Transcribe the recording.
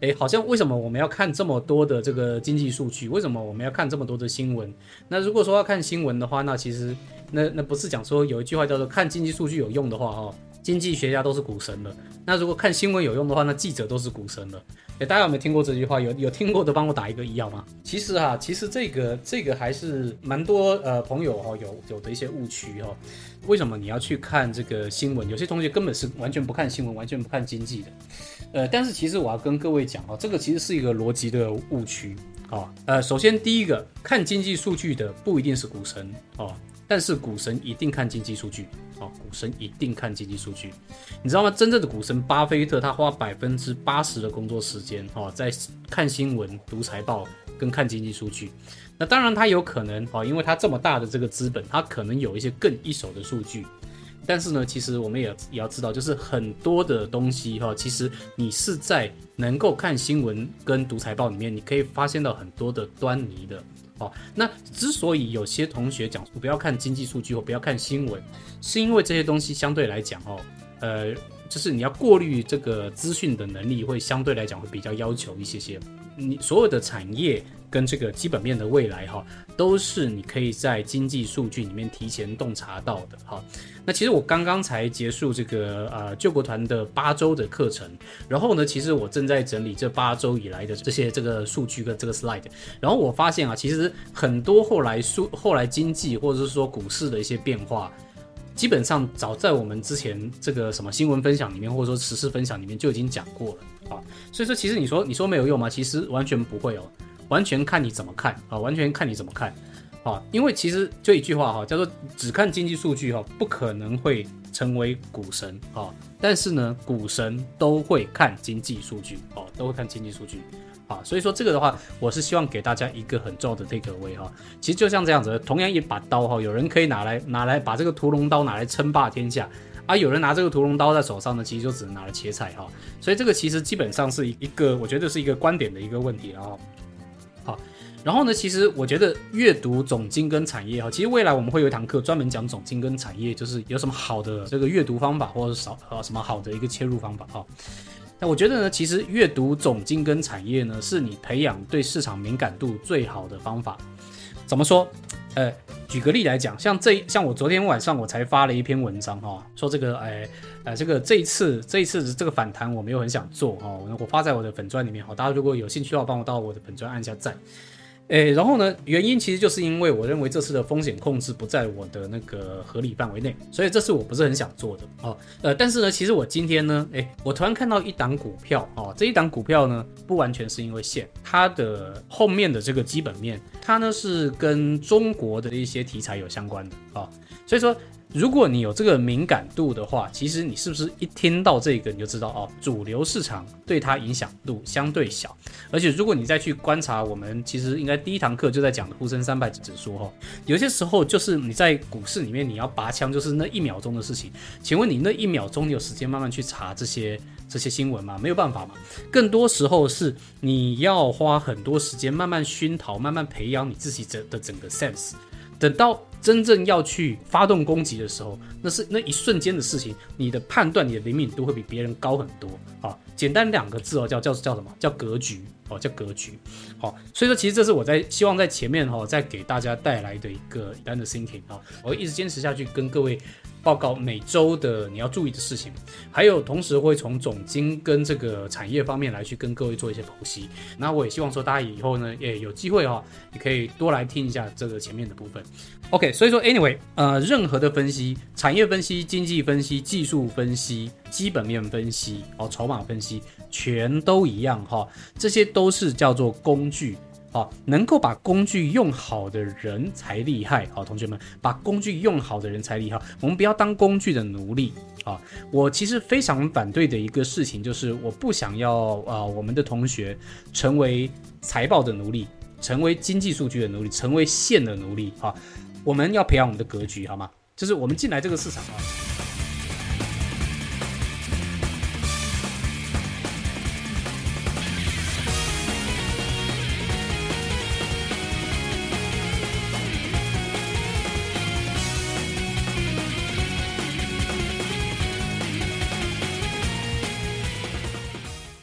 哎，好像为什么我们要看这么多的这个经济数据？为什么我们要看这么多的新闻？那如果说要看新闻的话，那其实那那不是讲说有一句话叫做看经济数据有用的话，哦，经济学家都是股神了。那如果看新闻有用的话，那记者都是股神了。哎，大家有没有听过这句话？有有听过的帮我打一个一好吗？其实哈，其实这个这个还是蛮多呃朋友哈有有的一些误区哈。为什么你要去看这个新闻？有些同学根本是完全不看新闻，完全不看经济的。呃，但是其实我要跟各位讲啊，这个其实是一个逻辑的误区啊。呃，首先第一个，看经济数据的不一定是股神哦，但是股神一定看经济数据哦，股神一定看经济数据。你知道吗？真正的股神巴菲特，他花百分之八十的工作时间哦，在看新闻、读财报跟看经济数据。那当然他有可能哦，因为他这么大的这个资本，他可能有一些更一手的数据。但是呢，其实我们也也要知道，就是很多的东西哈，其实你是在能够看新闻跟读财报里面，你可以发现到很多的端倪的。哦，那之所以有些同学讲不要看经济数据或不要看新闻，是因为这些东西相对来讲哦，呃，就是你要过滤这个资讯的能力会相对来讲会比较要求一些些。你所有的产业。跟这个基本面的未来哈，都是你可以在经济数据里面提前洞察到的哈。那其实我刚刚才结束这个呃救国团的八周的课程，然后呢，其实我正在整理这八周以来的这些这个数据跟这个 slide，然后我发现啊，其实很多后来数后来经济或者是说股市的一些变化，基本上早在我们之前这个什么新闻分享里面或者说时事分享里面就已经讲过了啊。所以说，其实你说你说没有用吗？其实完全不会哦。完全看你怎么看啊！完全看你怎么看，啊！因为其实就一句话哈，叫做只看经济数据哈，不可能会成为股神啊。但是呢，股神都会看经济数据哦，都会看经济数据啊。所以说这个的话，我是希望给大家一个很重要的 take away 哈。其实就像这样子，同样一把刀哈，有人可以拿来拿来把这个屠龙刀拿来称霸天下啊，有人拿这个屠龙刀在手上呢，其实就只能拿来切菜哈。所以这个其实基本上是一个，我觉得是一个观点的一个问题啊。好，然后呢，其实我觉得阅读总经跟产业哈，其实未来我们会有一堂课专门讲总经跟产业，就是有什么好的这个阅读方法，或者是少呃什么好的一个切入方法哈。那我觉得呢，其实阅读总经跟产业呢，是你培养对市场敏感度最好的方法。怎么说？呃，举个例来讲，像这像我昨天晚上我才发了一篇文章哈，说这个哎呃这个这一次这一次这个反弹我没有很想做哈，我发在我的粉钻里面哈，大家如果有兴趣的话，帮我到我的粉钻按下赞。诶，然后呢？原因其实就是因为我认为这次的风险控制不在我的那个合理范围内，所以这次我不是很想做的哦。呃，但是呢，其实我今天呢，诶，我突然看到一档股票哦，这一档股票呢，不完全是因为线，它的后面的这个基本面，它呢是跟中国的一些题材有相关的哦，所以说。如果你有这个敏感度的话，其实你是不是一听到这个你就知道哦，主流市场对它影响度相对小。而且如果你再去观察，我们其实应该第一堂课就在讲的沪深三百指数哈，有些时候就是你在股市里面你要拔枪，就是那一秒钟的事情。请问你那一秒钟你有时间慢慢去查这些这些新闻吗？没有办法嘛。更多时候是你要花很多时间慢慢熏陶，慢慢培养你自己整的整个 sense，等到。真正要去发动攻击的时候，那是那一瞬间的事情，你的判断、你的灵敏度会比别人高很多啊！简单两个字哦，叫叫叫什么叫格局哦，叫格局。好，所以说其实这是我在希望在前面哈，再给大家带来的一个简单的 thinking 啊，我会一直坚持下去，跟各位。报告每周的你要注意的事情，还有同时会从总经跟这个产业方面来去跟各位做一些剖析。那我也希望说大家以后呢，也有机会哈，也可以多来听一下这个前面的部分。OK，所以说 Anyway，呃，任何的分析，产业分析、经济分析、技术分析、基本面分析哦，筹码分析，全都一样哈，这些都是叫做工具。好，能够把工具用好的人才厉害。好，同学们，把工具用好的人才厉害。我们不要当工具的奴隶。啊，我其实非常反对的一个事情就是，我不想要啊，我们的同学成为财报的奴隶，成为经济数据的奴隶，成为线的奴隶。啊，我们要培养我们的格局，好吗？就是我们进来这个市场啊。